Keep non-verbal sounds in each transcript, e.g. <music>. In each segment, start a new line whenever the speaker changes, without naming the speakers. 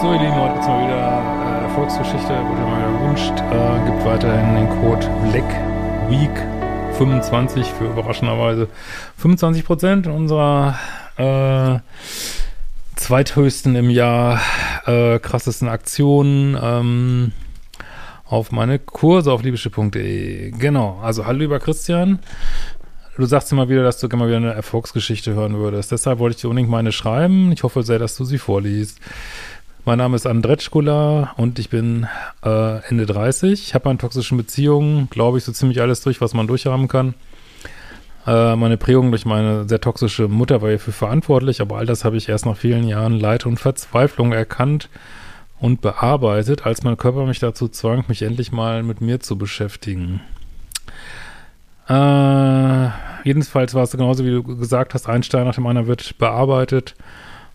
So, ihr Lieben, heute gibt es mal wieder äh, Erfolgsgeschichte, wurde mal gewünscht. Äh, gibt weiterhin den Code Black Week 25 für überraschenderweise 25% unserer äh, zweithöchsten im Jahr äh, krassesten Aktionen ähm, auf meine Kurse auf liebische.de. Genau, also hallo lieber Christian. Du sagst immer wieder, dass du gerne mal wieder eine Erfolgsgeschichte hören würdest. Deshalb wollte ich dir unbedingt meine schreiben. Ich hoffe sehr, dass du sie vorliest. Mein Name ist Andretschkula und ich bin äh, Ende 30. Ich habe an toxischen Beziehungen, glaube ich, so ziemlich alles durch, was man durchhaben kann. Äh, meine Prägung durch meine sehr toxische Mutter war hierfür verantwortlich, aber all das habe ich erst nach vielen Jahren Leid und Verzweiflung erkannt und bearbeitet, als mein Körper mich dazu zwang, mich endlich mal mit mir zu beschäftigen. Äh, jedenfalls war es genauso, wie du gesagt hast, ein Stein nach dem anderen wird bearbeitet.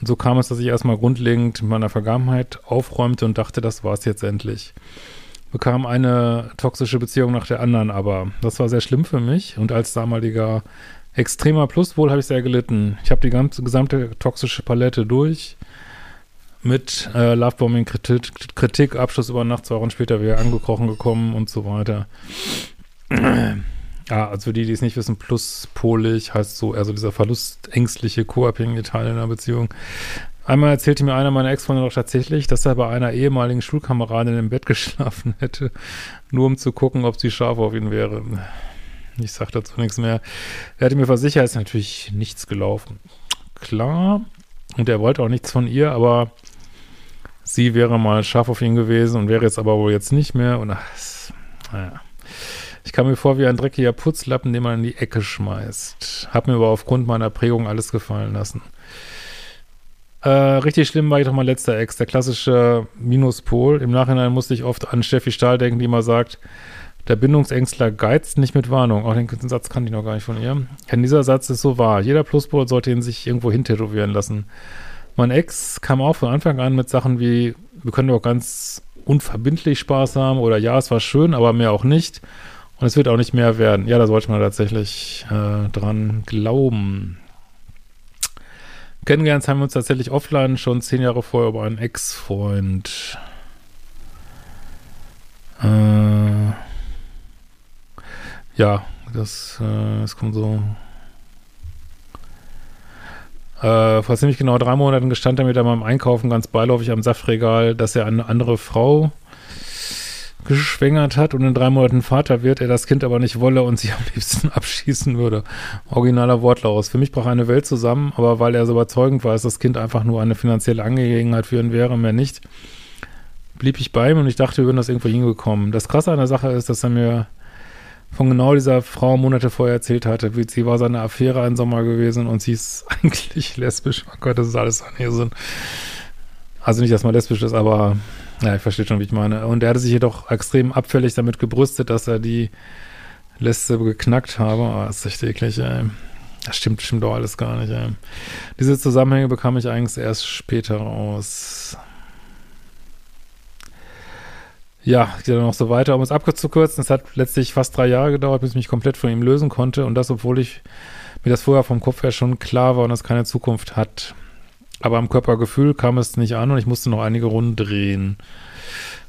Und so kam es, dass ich erstmal grundlegend mit meiner Vergangenheit aufräumte und dachte, das war es jetzt endlich. Bekam eine toxische Beziehung nach der anderen, aber das war sehr schlimm für mich und als damaliger extremer Pluspol habe ich sehr gelitten. Ich habe die ganze gesamte toxische Palette durch mit äh, Lovebombing, Kritik, Kritik, Abschluss über Nacht, zwei Wochen später wieder angekrochen gekommen und so weiter. Ja, also für die, die es nicht wissen, pluspolig heißt so, also dieser verlustängstliche, co-abhängige Teil in einer Beziehung. Einmal erzählte mir einer meiner Ex-Freunde doch tatsächlich, dass er bei einer ehemaligen Schulkameradin im Bett <laughs> geschlafen hätte, nur um zu gucken, ob sie scharf auf ihn wäre. Ich sag dazu nichts mehr. Er hatte mir versichert, ist natürlich nichts gelaufen. Klar, und er wollte auch nichts von ihr, aber sie wäre mal scharf auf ihn gewesen und wäre jetzt aber wohl jetzt nicht mehr. Und ach, naja. Ich kam mir vor wie ein dreckiger Putzlappen, den man in die Ecke schmeißt. Hab mir aber aufgrund meiner Prägung alles gefallen lassen. Äh, richtig schlimm war ich doch mein letzter Ex, der klassische Minuspol. Im Nachhinein musste ich oft an Steffi Stahl denken, die immer sagt, der Bindungsängstler geizt nicht mit Warnung. Auch den Satz kannte ich noch gar nicht von ihr. Denn dieser Satz ist so wahr. Jeder Pluspol sollte ihn sich irgendwo hintätowieren lassen. Mein Ex kam auch von Anfang an mit Sachen wie, wir können doch ganz unverbindlich Spaß haben oder ja, es war schön, aber mehr auch nicht. Und es wird auch nicht mehr werden. Ja, da sollte man tatsächlich äh, dran glauben. Kennengelernt haben wir uns tatsächlich offline schon zehn Jahre vorher über einen Ex-Freund. Äh, ja, das, äh, das kommt so. Äh, vor ziemlich genau drei Monaten gestand er mir da beim Einkaufen ganz beiläufig am Saftregal, dass er eine andere Frau geschwängert hat und in drei Monaten Vater wird, er das Kind aber nicht wolle und sie am liebsten <laughs> abschießen würde. Originaler Wortlaut. Für mich brach eine Welt zusammen, aber weil er so überzeugend war, dass das Kind einfach nur eine finanzielle Angelegenheit für ihn wäre, mehr nicht, blieb ich bei ihm und ich dachte, wir würden das irgendwo hingekommen. Das Krasse an der Sache ist, dass er mir von genau dieser Frau Monate vorher erzählt hatte, wie sie war seine Affäre ein Sommer gewesen und sie ist <laughs> eigentlich lesbisch. Oh Gott, das ist alles an ihr Sinn. Also nicht, dass man lesbisch ist, aber ja, ich verstehe schon, wie ich meine. Und er hatte sich jedoch extrem abfällig damit gebrüstet, dass er die Liste geknackt habe. Oh, das ist echt eklig, ey. Das stimmt, stimmt doch alles gar nicht, ey. Diese Zusammenhänge bekam ich eigentlich erst später raus. Ja, geht dann noch so weiter. Um es abzukürzen, es hat letztlich fast drei Jahre gedauert, bis ich mich komplett von ihm lösen konnte. Und das, obwohl ich mir das vorher vom Kopf her schon klar war und es keine Zukunft hat. Aber am Körpergefühl kam es nicht an und ich musste noch einige Runden drehen.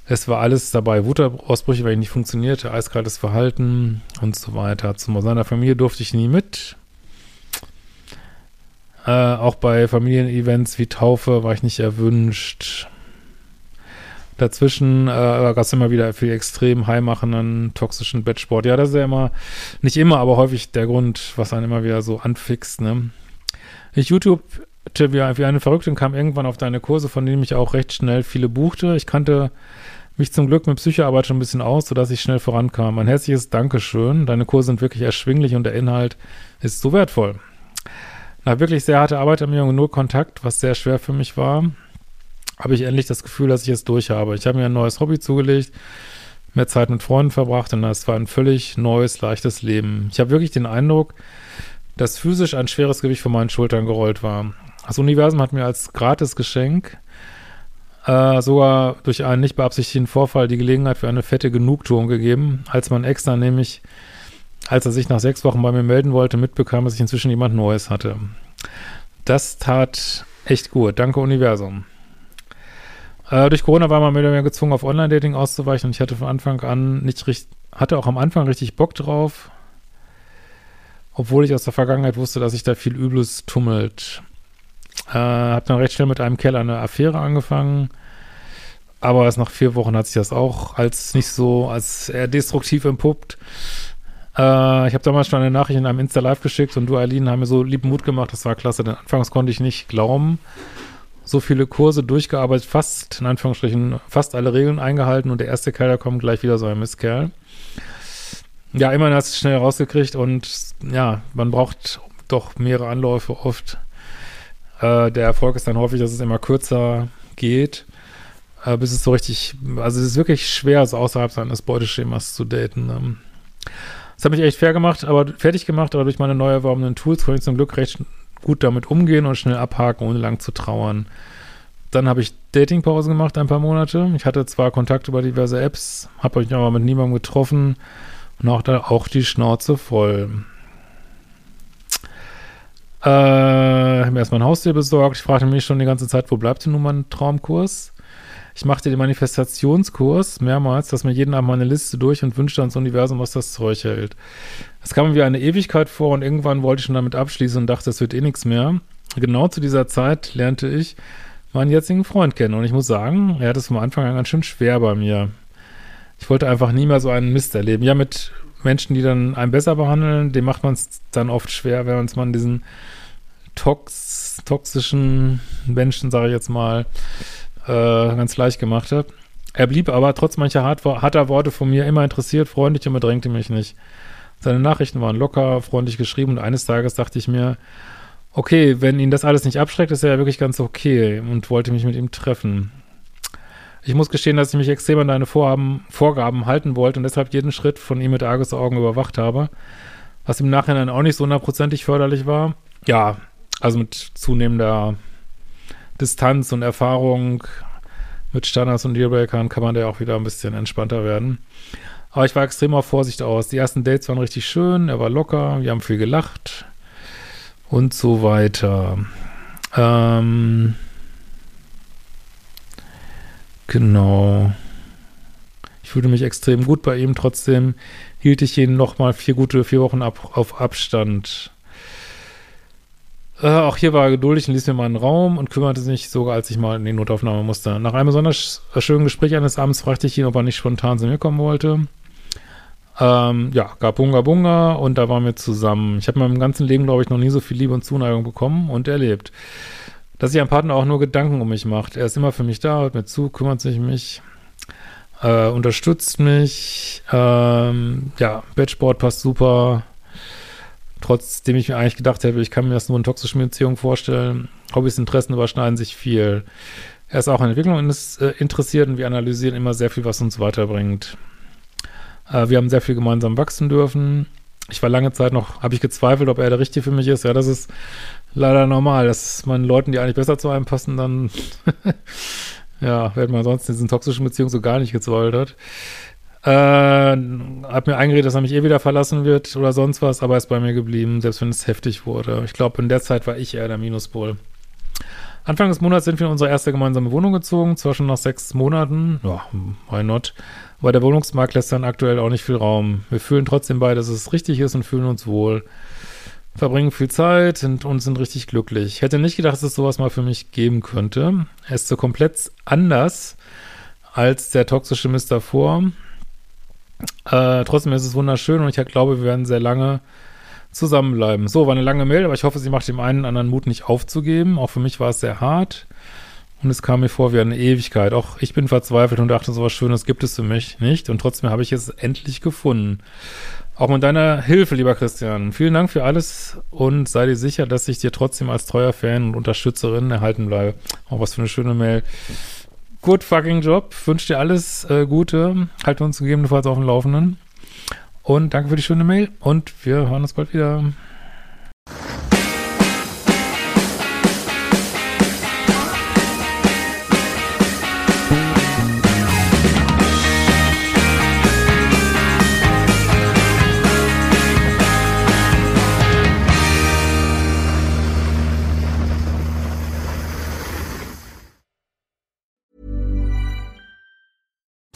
Es war alles dabei, Wutausbrüche, weil ich nicht funktionierte, eiskaltes Verhalten und so weiter. Zu seiner Familie durfte ich nie mit. Äh, auch bei Familienevents wie Taufe war ich nicht erwünscht. Dazwischen äh, gab es immer wieder viel extrem heimachenden, toxischen Bettsport. Ja, das ist ja immer, nicht immer, aber häufig der Grund, was einen immer wieder so anfixt. Ne? Ich YouTube wie, wie eine Verrückte und kam irgendwann auf deine Kurse, von denen ich auch recht schnell viele buchte. Ich kannte mich zum Glück mit Psychoarbeit schon ein bisschen aus, sodass ich schnell vorankam. Ein herzliches Dankeschön. Deine Kurse sind wirklich erschwinglich und der Inhalt ist so wertvoll. Nach wirklich sehr harter Arbeit mir und nur Kontakt, was sehr schwer für mich war, habe ich endlich das Gefühl, dass ich es durch habe. Ich habe mir ein neues Hobby zugelegt, mehr Zeit mit Freunden verbracht und das war ein völlig neues, leichtes Leben. Ich habe wirklich den Eindruck, dass physisch ein schweres Gewicht von meinen Schultern gerollt war. Das Universum hat mir als Gratisgeschenk äh, sogar durch einen nicht beabsichtigten Vorfall die Gelegenheit für eine fette Genugtuung gegeben, als mein Ex dann nämlich, als er sich nach sechs Wochen bei mir melden wollte, mitbekam, dass ich inzwischen jemand Neues hatte. Das tat echt gut. Danke, Universum. Äh, durch Corona war man mehr gezwungen, auf Online-Dating auszuweichen und ich hatte von Anfang an nicht richtig, hatte auch am Anfang richtig Bock drauf, obwohl ich aus der Vergangenheit wusste, dass sich da viel Übles tummelt. Äh, hab dann recht schnell mit einem Kerl eine Affäre angefangen. Aber erst nach vier Wochen hat sich das auch als nicht so, als eher destruktiv entpuppt. Äh, ich habe damals schon eine Nachricht in einem Insta-Live geschickt und du, Eileen, haben mir so lieben Mut gemacht. Das war klasse, denn anfangs konnte ich nicht glauben. So viele Kurse durchgearbeitet, fast, in Anführungsstrichen, fast alle Regeln eingehalten und der erste Kerl, da kommt gleich wieder so ein Mistkerl. Ja, immerhin hast du es schnell rausgekriegt und ja, man braucht doch mehrere Anläufe oft. Äh, der Erfolg ist dann häufig, dass es immer kürzer geht, äh, bis es so richtig, also es ist wirklich schwer, so außerhalb seines Beuteschemas zu daten. Ähm. Das hat mich echt fair gemacht, aber fertig gemacht, aber durch meine neu erworbenen Tools konnte ich zum Glück recht gut damit umgehen und schnell abhaken, ohne lang zu trauern. Dann habe ich Datingpause gemacht, ein paar Monate. Ich hatte zwar Kontakt über diverse Apps, habe mich aber mit niemandem getroffen und auch da auch die Schnauze voll. Äh, habe mir erstmal ein Haustier besorgt. Ich fragte mich schon die ganze Zeit, wo bleibt denn nun mein Traumkurs? Ich machte den Manifestationskurs mehrmals, dass mir jeden Abend meine Liste durch und wünschte ans Universum, was das Zeug hält. Es kam mir wie eine Ewigkeit vor und irgendwann wollte ich schon damit abschließen und dachte, es wird eh nichts mehr. Genau zu dieser Zeit lernte ich meinen jetzigen Freund kennen und ich muss sagen, er hat es vom Anfang an ganz schön schwer bei mir. Ich wollte einfach nie mehr so einen Mist erleben. Ja, mit Menschen, die dann einen besser behandeln, dem macht man es dann oft schwer, wenn man diesen tox toxischen Menschen, sage ich jetzt mal, äh, ganz leicht gemacht hat. Er blieb aber trotz mancher hart, harter Worte von mir immer interessiert, freundlich und bedrängte mich nicht. Seine Nachrichten waren locker, freundlich geschrieben und eines Tages dachte ich mir, okay, wenn ihn das alles nicht abschreckt, ist er ja wirklich ganz okay und wollte mich mit ihm treffen. Ich muss gestehen, dass ich mich extrem an deine Vorhaben, Vorgaben halten wollte und deshalb jeden Schritt von ihm mit Argusaugen überwacht habe, was im Nachhinein auch nicht so hundertprozentig förderlich war. Ja, also mit zunehmender Distanz und Erfahrung mit Standards und Dealbreakern kann man da auch wieder ein bisschen entspannter werden. Aber ich war extrem auf Vorsicht aus. Die ersten Dates waren richtig schön, er war locker, wir haben viel gelacht und so weiter. Ähm, Genau. Ich fühlte mich extrem gut bei ihm. Trotzdem hielt ich ihn noch mal vier gute vier Wochen ab, auf Abstand. Äh, auch hier war er geduldig und ließ mir mal einen Raum und kümmerte sich sogar, als ich mal in die Notaufnahme musste. Nach einem besonders schönen Gespräch eines Abends fragte ich ihn, ob er nicht spontan zu mir kommen wollte. Ähm, ja, gab Bunga Bunga und da waren wir zusammen. Ich habe in meinem ganzen Leben, glaube ich, noch nie so viel Liebe und Zuneigung bekommen und erlebt dass sich ein Partner auch nur Gedanken um mich macht. Er ist immer für mich da, hört mir zu, kümmert sich um mich, äh, unterstützt mich. Ähm, ja, Bettsport passt super. Trotzdem ich mir eigentlich gedacht hätte, ich kann mir das nur in toxischen Beziehungen vorstellen. Hobbys, Interessen überschneiden sich viel. Er ist auch an Entwicklung äh, interessiert und wir analysieren immer sehr viel, was uns weiterbringt. Äh, wir haben sehr viel gemeinsam wachsen dürfen. Ich war lange Zeit noch, habe ich gezweifelt, ob er der Richtige für mich ist. Ja, das ist leider normal, dass man Leuten, die eigentlich besser zu einem passen, dann <laughs> ja, wenn man sonst in diesen toxischen Beziehungen so gar nicht gezweifelt hat. Äh, hat mir eingeredet, dass er mich eh wieder verlassen wird oder sonst was, aber er ist bei mir geblieben, selbst wenn es heftig wurde. Ich glaube, in der Zeit war ich eher der Minuspol. Anfang des Monats sind wir in unsere erste gemeinsame Wohnung gezogen, zwar schon nach sechs Monaten, ja, why not, aber der Wohnungsmarkt lässt dann aktuell auch nicht viel Raum. Wir fühlen trotzdem beide, dass es richtig ist und fühlen uns wohl verbringen viel Zeit und sind richtig glücklich. Ich hätte nicht gedacht, dass es sowas mal für mich geben könnte. Er ist so komplett anders als der toxische Mist davor. Äh, trotzdem ist es wunderschön und ich glaube, wir werden sehr lange zusammenbleiben. So, war eine lange Mail, aber ich hoffe, sie macht dem einen anderen Mut nicht aufzugeben. Auch für mich war es sehr hart. Und es kam mir vor wie eine Ewigkeit. Auch ich bin verzweifelt und dachte, so was Schönes gibt es für mich nicht. Und trotzdem habe ich es endlich gefunden. Auch mit deiner Hilfe, lieber Christian. Vielen Dank für alles und sei dir sicher, dass ich dir trotzdem als treuer Fan und Unterstützerin erhalten bleibe. Auch was für eine schöne Mail. Good fucking Job. Wünsche dir alles äh, Gute. Halte uns gegebenenfalls auf dem Laufenden. Und danke für die schöne Mail und wir hören uns bald wieder.